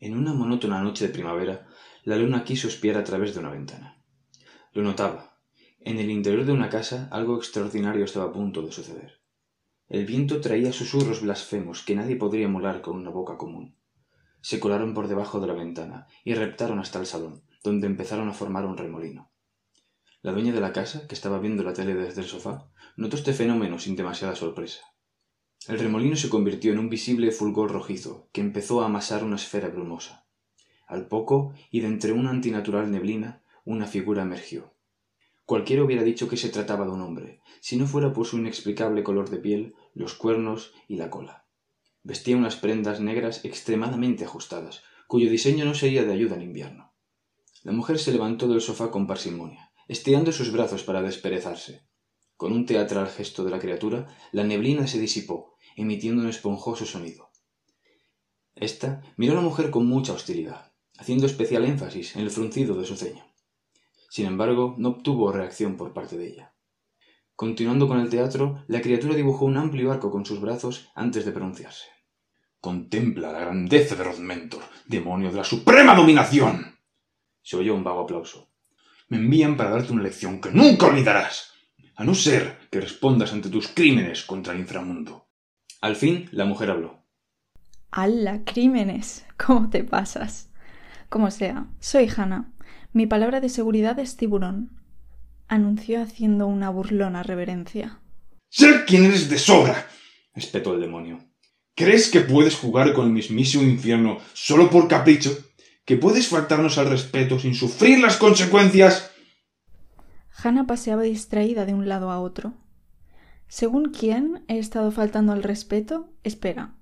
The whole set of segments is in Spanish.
en una monótona noche de primavera la luna quiso espiar a través de una ventana. Lo notaba. En el interior de una casa algo extraordinario estaba a punto de suceder. El viento traía susurros blasfemos que nadie podría emular con una boca común. Se colaron por debajo de la ventana y reptaron hasta el salón donde empezaron a formar un remolino. La dueña de la casa que estaba viendo la tele desde el sofá notó este fenómeno sin demasiada sorpresa el remolino se convirtió en un visible fulgor rojizo que empezó a amasar una esfera brumosa. Al poco y de entre una antinatural neblina una figura emergió. Cualquiera hubiera dicho que se trataba de un hombre. Si no fuera por su inexplicable color de piel los cuernos y la cola. Vestía unas prendas negras extremadamente ajustadas cuyo diseño no sería de ayuda en invierno. La mujer se levantó del sofá con parsimonia estirando sus brazos para desperezarse. Con un teatral gesto de la criatura la neblina se disipó emitiendo un esponjoso sonido. Esta miró a la mujer con mucha hostilidad haciendo especial énfasis en el fruncido de su ceño. Sin embargo no obtuvo reacción por parte de ella. Continuando con el teatro la criatura dibujó un amplio arco con sus brazos antes de pronunciarse. Contempla la grandeza de Rodmentor, demonio de la suprema dominación. Se oyó un vago aplauso. Me envían para darte una lección que nunca olvidarás. A no ser que respondas ante tus crímenes contra el inframundo al fin la mujer habló ¡Hala! Crímenes. ¿Cómo te pasas? Como sea, soy Hannah. Mi palabra de seguridad es tiburón. Anunció haciendo una burlona reverencia. Sé quién eres de sobra. espetó el demonio. ¿Crees que puedes jugar con el mismísimo infierno solo por capricho? ¿Que puedes faltarnos al respeto sin sufrir las consecuencias? Hannah paseaba distraída de un lado a otro. Según quién he estado faltando al respeto, espera.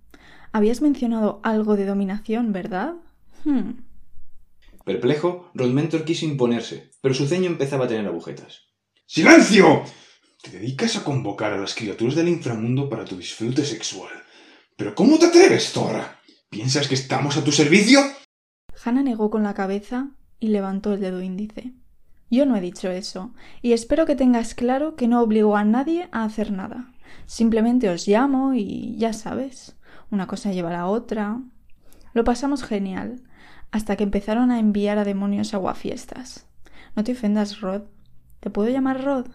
Habías mencionado algo de dominación, ¿verdad? Hmm. Perplejo, Rodmentor quiso imponerse, pero su ceño empezaba a tener agujetas. ¡Silencio! Te dedicas a convocar a las criaturas del inframundo para tu disfrute sexual. ¿Pero cómo te atreves, zorra? ¿Piensas que estamos a tu servicio? Hannah negó con la cabeza y levantó el dedo índice. Yo no he dicho eso, y espero que tengas claro que no obligo a nadie a hacer nada. Simplemente os llamo y ya sabes, una cosa lleva a la otra. Lo pasamos genial, hasta que empezaron a enviar a demonios aguafiestas. No te ofendas, Rod. ¿Te puedo llamar Rod?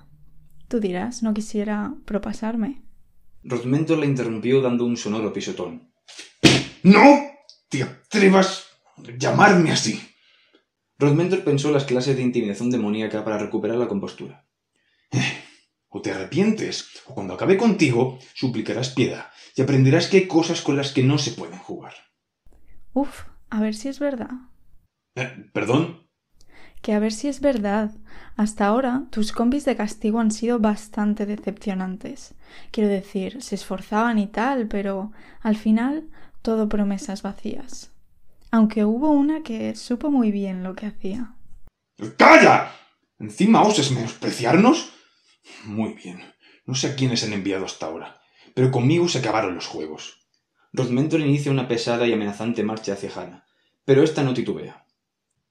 Tú dirás, no quisiera propasarme. Rodmentor le interrumpió dando un sonoro pisotón. ¡No te atrevas a llamarme así! Rodmentor pensó las clases de intimidación demoníaca para recuperar la compostura. Eh, o te arrepientes, o cuando acabe contigo, suplicarás piedad y aprenderás que hay cosas con las que no se pueden jugar. Uf, a ver si es verdad. Eh, ¿Perdón? Que a ver si es verdad. Hasta ahora tus compis de castigo han sido bastante decepcionantes. Quiero decir, se esforzaban y tal, pero al final todo promesas vacías. Aunque hubo una que supo muy bien lo que hacía. ¡Calla! ¿Encima osas menospreciarnos? Muy bien. No sé a quiénes han enviado hasta ahora, pero conmigo se acabaron los juegos. Rodmentor inicia una pesada y amenazante marcha hacia Hannah, pero ésta no titubea.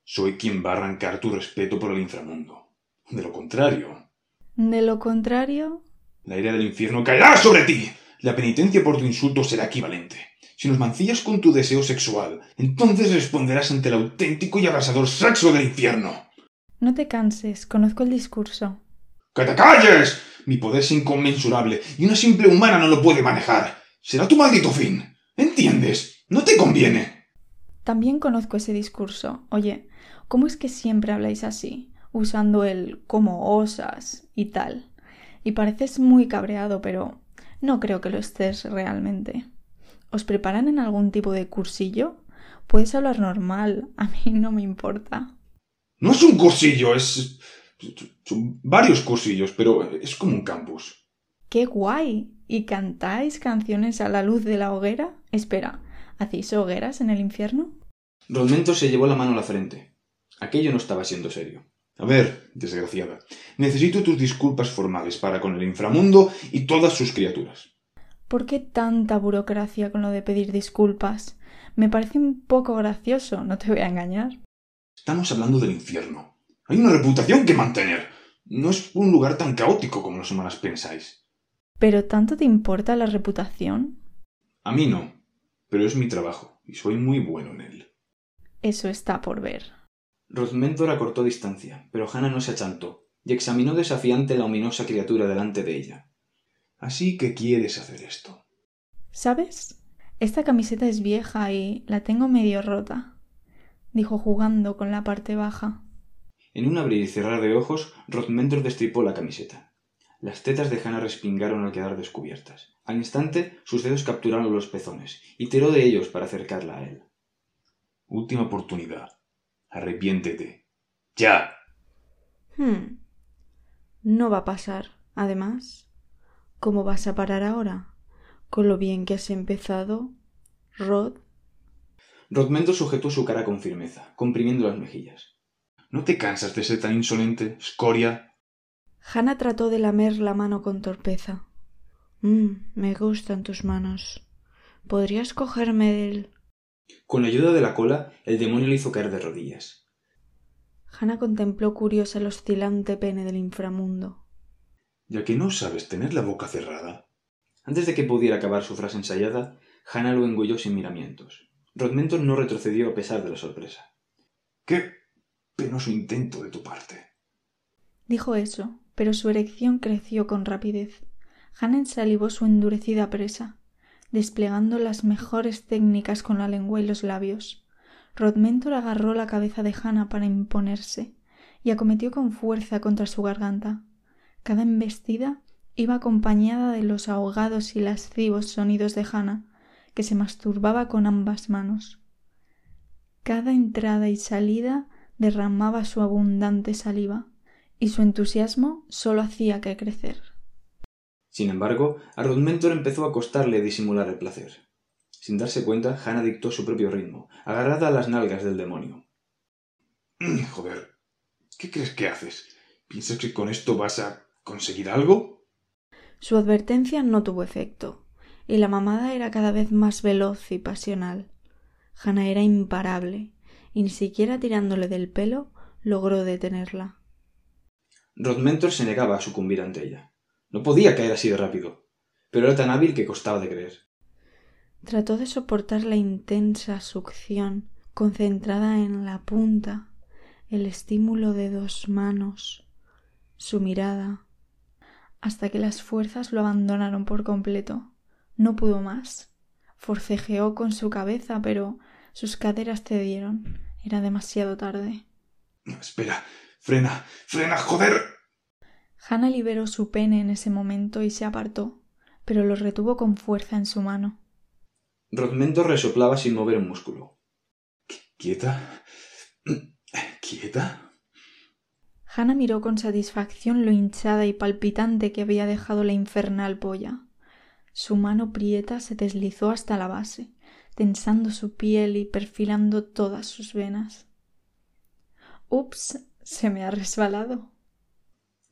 Soy quien va a arrancar tu respeto por el inframundo. De lo contrario. De lo contrario. La ira del infierno caerá sobre ti. La penitencia por tu insulto será equivalente. Si nos mancillas con tu deseo sexual, entonces responderás ante el auténtico y abrasador sexo del infierno. No te canses, conozco el discurso. ¡Que te calles! Mi poder es inconmensurable y una simple humana no lo puede manejar. Será tu maldito fin. ¿Entiendes? No te conviene. También conozco ese discurso. Oye, ¿cómo es que siempre habláis así? Usando el como osas y tal. Y pareces muy cabreado, pero no creo que lo estés realmente. ¿Os preparan en algún tipo de cursillo? Puedes hablar normal, a mí no me importa. No es un cursillo, es... Son varios cursillos, pero es como un campus. ¡Qué guay! ¿Y cantáis canciones a la luz de la hoguera? Espera, ¿hacéis hogueras en el infierno? Rodmento se llevó la mano a la frente. Aquello no estaba siendo serio. A ver, desgraciada, necesito tus disculpas formales para con el inframundo y todas sus criaturas. ¿Por qué tanta burocracia con lo de pedir disculpas? Me parece un poco gracioso, no te voy a engañar. Estamos hablando del infierno. Hay una reputación que mantener. No es un lugar tan caótico como los humanos pensáis. ¿Pero tanto te importa la reputación? A mí no, pero es mi trabajo y soy muy bueno en él. Eso está por ver. Rodmentor acortó distancia, pero Hannah no se achantó y examinó desafiante la ominosa criatura delante de ella. Así que quieres hacer esto. ¿Sabes? Esta camiseta es vieja y la tengo medio rota, dijo jugando con la parte baja. En un abrir y cerrar de ojos, Rodmentor destripó la camiseta. Las tetas de Hannah respingaron al quedar descubiertas. Al instante, sus dedos capturaron los pezones y tiró de ellos para acercarla a él. Última oportunidad. Arrepiéntete. ¡Ya! Hmm. No va a pasar. Además, ¿cómo vas a parar ahora? Con lo bien que has empezado, Rod. Rodmento sujetó su cara con firmeza, comprimiendo las mejillas. ¿No te cansas de ser tan insolente, escoria? Hannah trató de lamer la mano con torpeza. Mmm, me gustan tus manos. ¿Podrías cogerme del...? Con la ayuda de la cola, el demonio le hizo caer de rodillas. Hannah contempló curiosa el oscilante pene del inframundo. Ya que no sabes tener la boca cerrada. Antes de que pudiera acabar su frase ensayada, Hannah lo engulló sin miramientos. Rodmenton no retrocedió a pesar de la sorpresa. ¡Qué penoso intento de tu parte! Dijo eso, pero su erección creció con rapidez. Hannah ensalivó su endurecida presa, desplegando las mejores técnicas con la lengua y los labios. Rodmentor agarró la cabeza de Hannah para imponerse y acometió con fuerza contra su garganta. Cada embestida iba acompañada de los ahogados y lascivos sonidos de Hannah, que se masturbaba con ambas manos. Cada entrada y salida derramaba su abundante saliva, y su entusiasmo sólo hacía que crecer. Sin embargo, a empezó a costarle disimular el placer. Sin darse cuenta, Hannah dictó su propio ritmo, agarrada a las nalgas del demonio. Joder, ¿qué crees que haces? ¿Piensas que con esto vas a conseguir algo? Su advertencia no tuvo efecto, y la mamada era cada vez más veloz y pasional. Hannah era imparable, y ni siquiera tirándole del pelo logró detenerla. Rodmentor se negaba a sucumbir ante ella. No podía caer así de rápido, pero era tan hábil que costaba de creer. Trató de soportar la intensa succión concentrada en la punta, el estímulo de dos manos, su mirada, hasta que las fuerzas lo abandonaron por completo. No pudo más. Forcejeó con su cabeza, pero sus caderas cedieron. Era demasiado tarde. Espera, frena, frena, joder. Hannah liberó su pene en ese momento y se apartó, pero lo retuvo con fuerza en su mano. Rodmento resoplaba sin mover un músculo. ¿Quieta? ¿Quieta? Hannah miró con satisfacción lo hinchada y palpitante que había dejado la infernal polla. Su mano prieta se deslizó hasta la base, tensando su piel y perfilando todas sus venas. Ups, se me ha resbalado.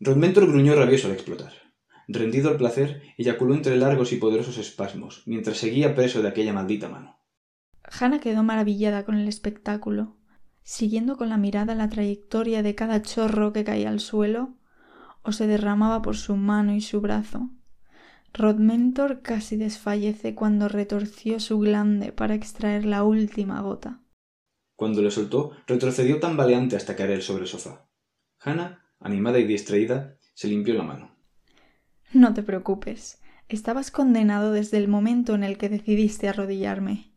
Rodmentor gruñó rabioso al explotar. Rendido al placer, eyaculó entre largos y poderosos espasmos, mientras seguía preso de aquella maldita mano. Hannah quedó maravillada con el espectáculo, siguiendo con la mirada la trayectoria de cada chorro que caía al suelo o se derramaba por su mano y su brazo. Rodmentor casi desfallece cuando retorció su glande para extraer la última gota. Cuando le soltó, retrocedió tambaleante hasta caer sobre el sofá. Hannah animada y distraída, se limpió la mano. No te preocupes. Estabas condenado desde el momento en el que decidiste arrodillarme.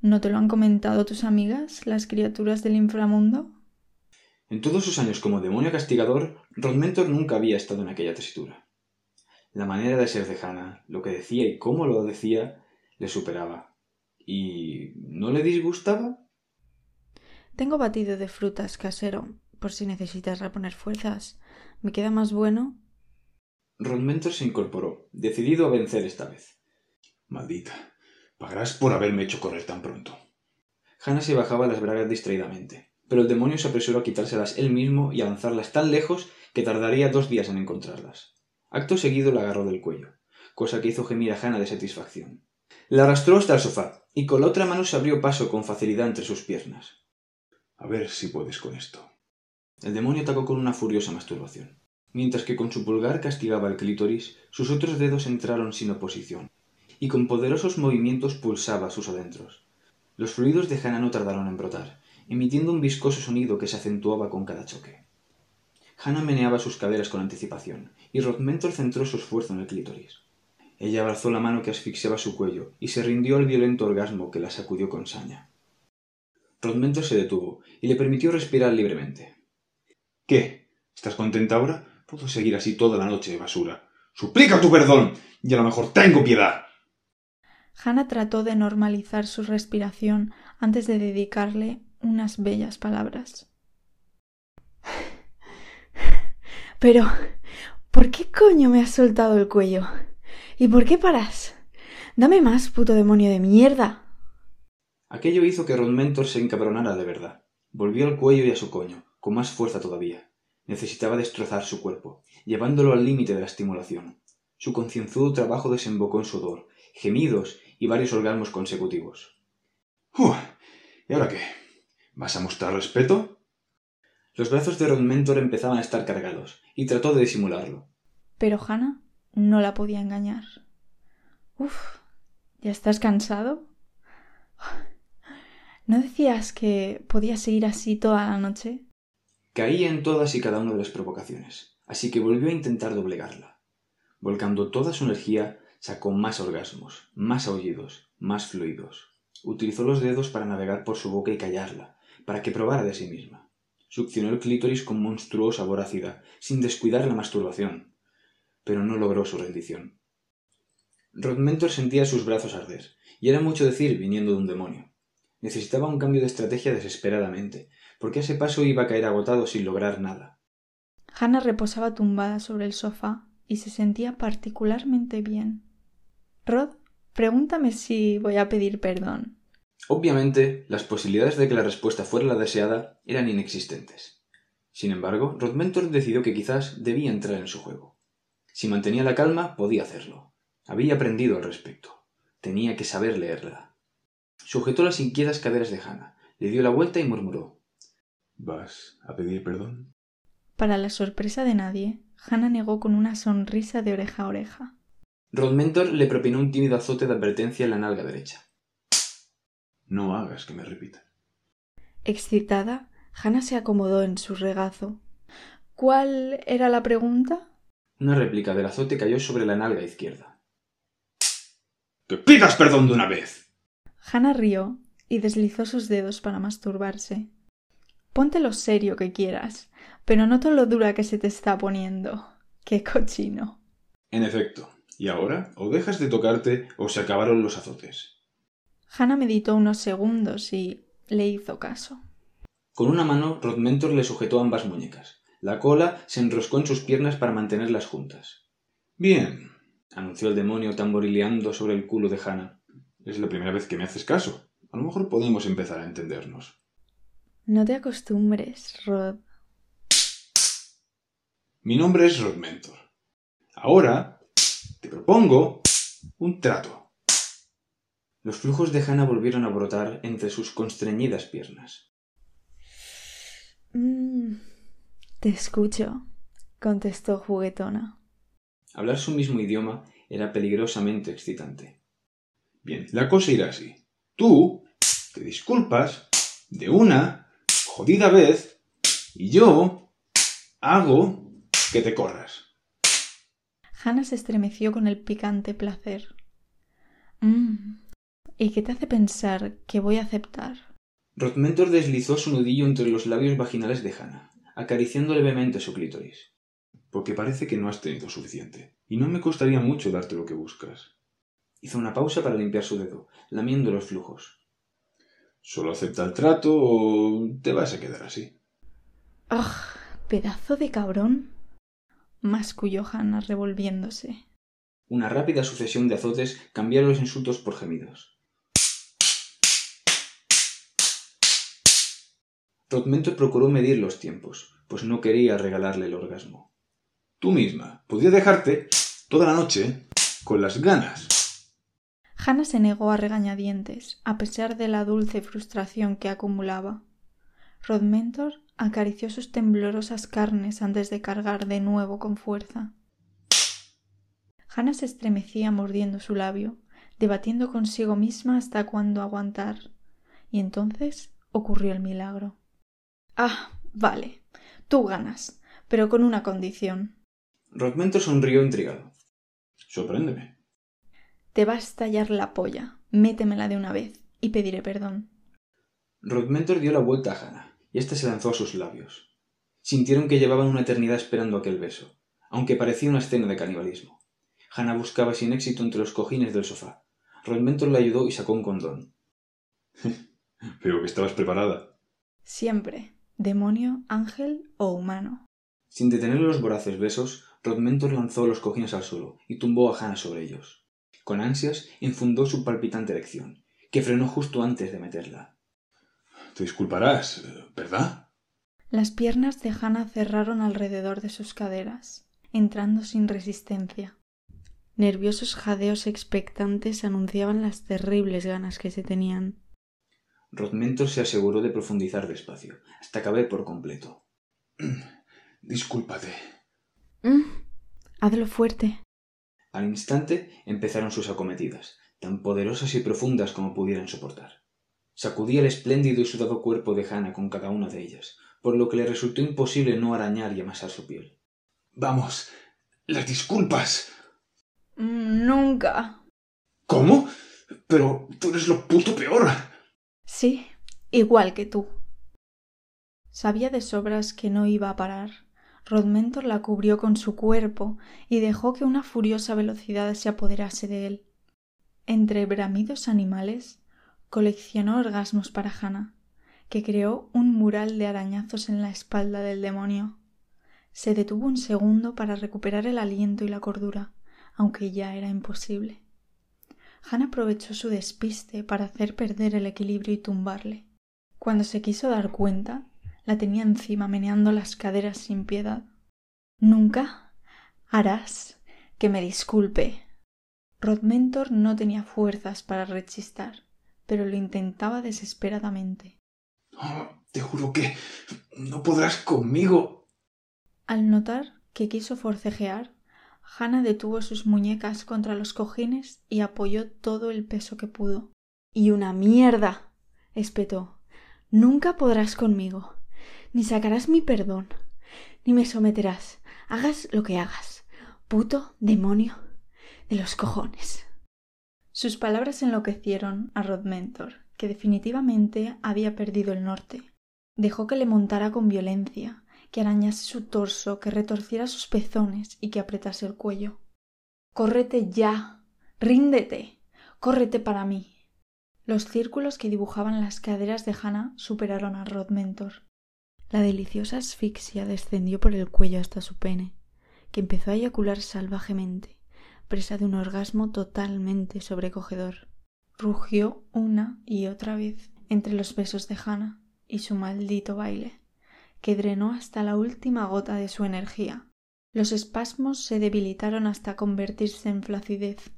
¿No te lo han comentado tus amigas, las criaturas del inframundo? En todos sus años como demonio castigador, Rodmentor nunca había estado en aquella tesitura. La manera de ser de Hannah, lo que decía y cómo lo decía, le superaba. ¿Y no le disgustaba? Tengo batido de frutas casero, por si necesitas reponer fuerzas. ¿Me queda más bueno? Rodmentor se incorporó, decidido a vencer esta vez. Maldita. Pagarás por haberme hecho correr tan pronto. Hannah se bajaba las bragas distraídamente, pero el demonio se apresuró a quitárselas él mismo y a lanzarlas tan lejos que tardaría dos días en encontrarlas. Acto seguido la agarró del cuello, cosa que hizo gemir a Hannah de satisfacción. La arrastró hasta el sofá y con la otra mano se abrió paso con facilidad entre sus piernas. A ver si puedes con esto. El demonio atacó con una furiosa masturbación. Mientras que con su pulgar castigaba el clítoris, sus otros dedos entraron sin oposición, y con poderosos movimientos pulsaba sus adentros. Los fluidos de Hannah no tardaron en brotar, emitiendo un viscoso sonido que se acentuaba con cada choque. Hannah meneaba sus caderas con anticipación, y Rodmentor centró su esfuerzo en el clítoris. Ella abrazó la mano que asfixiaba su cuello y se rindió al violento orgasmo que la sacudió con saña. Rodmentor se detuvo y le permitió respirar libremente. ¿Qué? ¿Estás contenta ahora? Puedo seguir así toda la noche, basura. ¡Suplica tu perdón! Y a lo mejor tengo piedad. Hannah trató de normalizar su respiración antes de dedicarle unas bellas palabras. Pero, ¿por qué coño me has soltado el cuello? ¿Y por qué paras? Dame más, puto demonio de mierda. Aquello hizo que Rodmentor se encabronara de verdad. Volvió al cuello y a su coño, con más fuerza todavía. Necesitaba destrozar su cuerpo, llevándolo al límite de la estimulación. Su concienzudo trabajo desembocó en sudor, gemidos y varios orgasmos consecutivos. ¿Y ahora qué? ¿Vas a mostrar respeto? Los brazos de Rodmentor empezaban a estar cargados, y trató de disimularlo. Pero Hannah no la podía engañar. Uf, ¿ya estás cansado? ¿No decías que podías seguir así toda la noche? Caía en todas y cada una de las provocaciones, así que volvió a intentar doblegarla. Volcando toda su energía, sacó más orgasmos, más aullidos, más fluidos. Utilizó los dedos para navegar por su boca y callarla, para que probara de sí misma. Succionó el clítoris con monstruosa voracidad, sin descuidar la masturbación, pero no logró su rendición. Rodmentor sentía sus brazos arder, y era mucho decir viniendo de un demonio. Necesitaba un cambio de estrategia desesperadamente, porque a ese paso iba a caer agotado sin lograr nada. Hannah reposaba tumbada sobre el sofá y se sentía particularmente bien. Rod, pregúntame si voy a pedir perdón. Obviamente, las posibilidades de que la respuesta fuera la deseada eran inexistentes. Sin embargo, Rodmentor decidió que quizás debía entrar en su juego. Si mantenía la calma, podía hacerlo. Había aprendido al respecto. Tenía que saber leerla. Sujetó las inquietas caderas de Hannah, le dio la vuelta y murmuró ¿Vas a pedir perdón? Para la sorpresa de nadie, Hannah negó con una sonrisa de oreja a oreja. Rodmentor le propinó un tímido azote de advertencia en la nalga derecha. No hagas que me repita. Excitada, Hannah se acomodó en su regazo. ¿Cuál era la pregunta? Una réplica del azote cayó sobre la nalga izquierda. ¡Que pidas perdón de una vez! Hannah rió y deslizó sus dedos para masturbarse. Ponte lo serio que quieras, pero noto lo dura que se te está poniendo. ¡Qué cochino! En efecto. Y ahora, o dejas de tocarte o se acabaron los azotes. Hannah meditó unos segundos y le hizo caso. Con una mano, Rodmentor le sujetó ambas muñecas. La cola se enroscó en sus piernas para mantenerlas juntas. Bien, anunció el demonio tamborileando sobre el culo de Hannah. Es la primera vez que me haces caso. A lo mejor podemos empezar a entendernos. No te acostumbres, Rod. Mi nombre es Rodmentor. Ahora te propongo un trato. Los flujos de Hannah volvieron a brotar entre sus constreñidas piernas. Mm, te escucho, contestó juguetona. Hablar su mismo idioma era peligrosamente excitante. Bien, la cosa irá así. Tú te disculpas de una jodida vez y yo hago que te corras. Hannah se estremeció con el picante placer. Mmm, ¿Y qué te hace pensar que voy a aceptar? Rodmentor deslizó su nudillo entre los labios vaginales de Hannah, acariciando levemente su clítoris. Porque parece que no has tenido suficiente, y no me costaría mucho darte lo que buscas. Hizo una pausa para limpiar su dedo, lamiendo los flujos. ¿Solo acepta el trato o te vas a quedar así? ¡Ah! pedazo de cabrón. Masculló Hannah revolviéndose. Una rápida sucesión de azotes cambiaron los insultos por gemidos. Rodmentor procuró medir los tiempos, pues no quería regalarle el orgasmo. Tú misma podía dejarte toda la noche con las ganas. Hannah se negó a regañadientes, a pesar de la dulce frustración que acumulaba. Rodmentor acarició sus temblorosas carnes antes de cargar de nuevo con fuerza. Hannah se estremecía mordiendo su labio, debatiendo consigo misma hasta cuándo aguantar, y entonces ocurrió el milagro. Ah, vale. Tú ganas, pero con una condición. Rodmento sonrió intrigado. Sorpréndeme. Te va a estallar la polla. Métemela de una vez y pediré perdón. Rodmentor dio la vuelta a Hannah y ésta se lanzó a sus labios. Sintieron que llevaban una eternidad esperando aquel beso, aunque parecía una escena de canibalismo. Hannah buscaba sin éxito entre los cojines del sofá. Rodmentor le ayudó y sacó un condón. Veo que estabas preparada. Siempre. Demonio, ángel o humano. Sin detener los voraces besos, Rodmentor lanzó los cojines al suelo y tumbó a Hannah sobre ellos. Con ansias infundó su palpitante erección, que frenó justo antes de meterla. Te disculparás, ¿verdad? Las piernas de Hannah cerraron alrededor de sus caderas, entrando sin resistencia. Nerviosos jadeos expectantes anunciaban las terribles ganas que se tenían. Rodmentor se aseguró de profundizar despacio, hasta caber por completo. Discúlpate. Mm, hazlo fuerte. Al instante empezaron sus acometidas, tan poderosas y profundas como pudieran soportar. Sacudía el espléndido y sudado cuerpo de Hannah con cada una de ellas, por lo que le resultó imposible no arañar y amasar su piel. Vamos, las disculpas. Nunca. ¿Cómo? Pero tú eres lo puto peor. Sí, igual que tú. Sabía de sobras que no iba a parar. Rodmentor la cubrió con su cuerpo y dejó que una furiosa velocidad se apoderase de él. Entre bramidos animales, coleccionó orgasmos para Hannah, que creó un mural de arañazos en la espalda del demonio. Se detuvo un segundo para recuperar el aliento y la cordura, aunque ya era imposible. Hannah aprovechó su despiste para hacer perder el equilibrio y tumbarle. Cuando se quiso dar cuenta, la tenía encima meneando las caderas sin piedad. Nunca harás que me disculpe. Rodmentor no tenía fuerzas para rechistar, pero lo intentaba desesperadamente. Oh, te juro que no podrás conmigo. Al notar que quiso forcejear, Hannah detuvo sus muñecas contra los cojines y apoyó todo el peso que pudo. Y una mierda. espetó. Nunca podrás conmigo ni sacarás mi perdón, ni me someterás, hagas lo que hagas, puto demonio de los cojones. Sus palabras enloquecieron a Rodmentor, que definitivamente había perdido el norte. Dejó que le montara con violencia, que arañase su torso, que retorciera sus pezones y que apretase el cuello. Córrete ya. ríndete. córrete para mí. Los círculos que dibujaban las caderas de Hannah superaron a Rodmentor. La deliciosa asfixia descendió por el cuello hasta su pene, que empezó a eyacular salvajemente, presa de un orgasmo totalmente sobrecogedor. Rugió una y otra vez entre los besos de Hannah y su maldito baile, que drenó hasta la última gota de su energía. Los espasmos se debilitaron hasta convertirse en flacidez,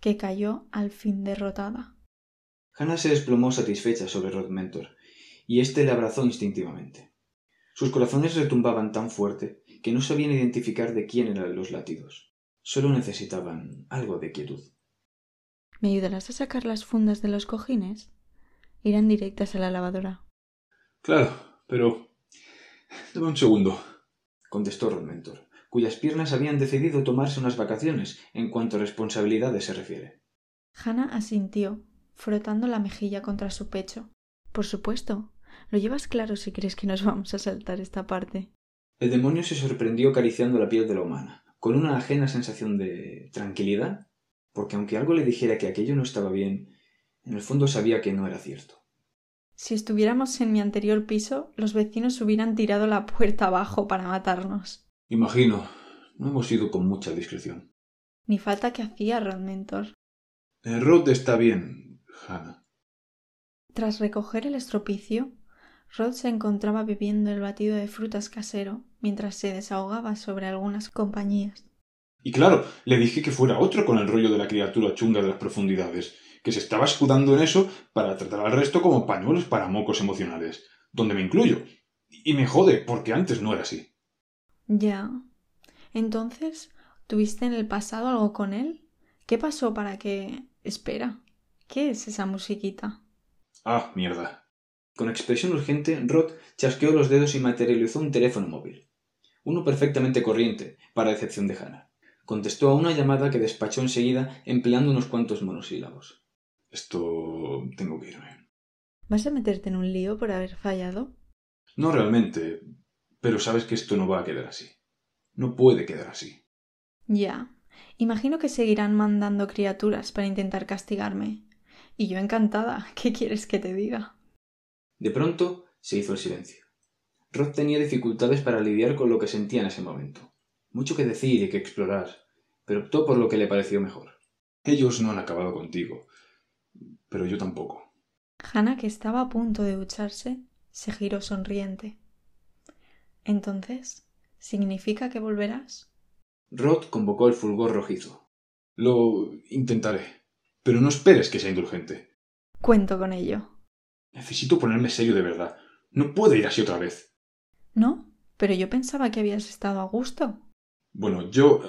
que cayó al fin derrotada. Hannah se desplomó satisfecha sobre Rodmentor, y éste le abrazó instintivamente. Sus corazones retumbaban tan fuerte que no sabían identificar de quién eran los latidos. Solo necesitaban algo de quietud. ¿Me ayudarás a sacar las fundas de los cojines? Irán directas a la lavadora. Claro, pero. Dame un segundo, contestó Rodmentor, cuyas piernas habían decidido tomarse unas vacaciones en cuanto a responsabilidades se refiere. Hannah asintió, frotando la mejilla contra su pecho. Por supuesto, lo llevas claro si crees que nos vamos a saltar esta parte. El demonio se sorprendió acariciando la piel de la humana, con una ajena sensación de tranquilidad, porque aunque algo le dijera que aquello no estaba bien, en el fondo sabía que no era cierto. Si estuviéramos en mi anterior piso, los vecinos hubieran tirado la puerta abajo para matarnos. Imagino. No hemos ido con mucha discreción. Ni falta que hacía, Rodmentor. El Rod está bien, Hannah. Tras recoger el estropicio, Rod se encontraba bebiendo el batido de frutas casero mientras se desahogaba sobre algunas compañías. Y claro, le dije que fuera otro con el rollo de la criatura chunga de las profundidades, que se estaba escudando en eso para tratar al resto como pañuelos para mocos emocionales, donde me incluyo. Y me jode, porque antes no era así. Ya. Entonces, ¿tuviste en el pasado algo con él? ¿Qué pasó para que... Espera. ¿Qué es esa musiquita? Ah, mierda. Con expresión urgente, Rod chasqueó los dedos y materializó un teléfono móvil. Uno perfectamente corriente, para excepción de Hannah. Contestó a una llamada que despachó enseguida empleando unos cuantos monosílabos. Esto... tengo que irme. ¿Vas a meterte en un lío por haber fallado? No realmente, pero sabes que esto no va a quedar así. No puede quedar así. Ya. Imagino que seguirán mandando criaturas para intentar castigarme. Y yo encantada. ¿Qué quieres que te diga? De pronto se hizo el silencio. Rod tenía dificultades para lidiar con lo que sentía en ese momento. Mucho que decir y que explorar, pero optó por lo que le pareció mejor. Ellos no han acabado contigo, pero yo tampoco. Hannah, que estaba a punto de ducharse, se giró sonriente. Entonces, ¿significa que volverás? Rod convocó el fulgor rojizo. Lo intentaré, pero no esperes que sea indulgente. Cuento con ello. Necesito ponerme serio de verdad. No puedo ir así otra vez. ¿No? Pero yo pensaba que habías estado a gusto. Bueno, yo...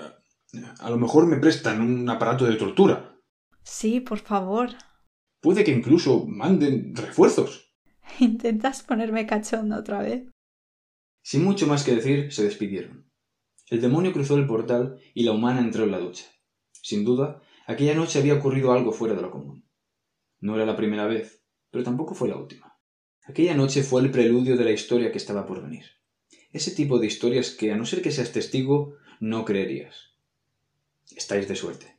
eh, A lo mejor me prestan un aparato de tortura. Sí, por favor. Puede que incluso manden refuerzos. ¿Intentas ponerme cachonda otra vez? Sin mucho más que decir, se despidieron. El demonio cruzó el portal y la humana entró en la ducha. Sin duda, aquella noche había ocurrido algo fuera de lo común. No era la primera vez, pero tampoco fue la última. Aquella noche fue el preludio de la historia que estaba por venir. Ese tipo de historias que, a no ser que seas testigo, no creerías. Estáis de suerte.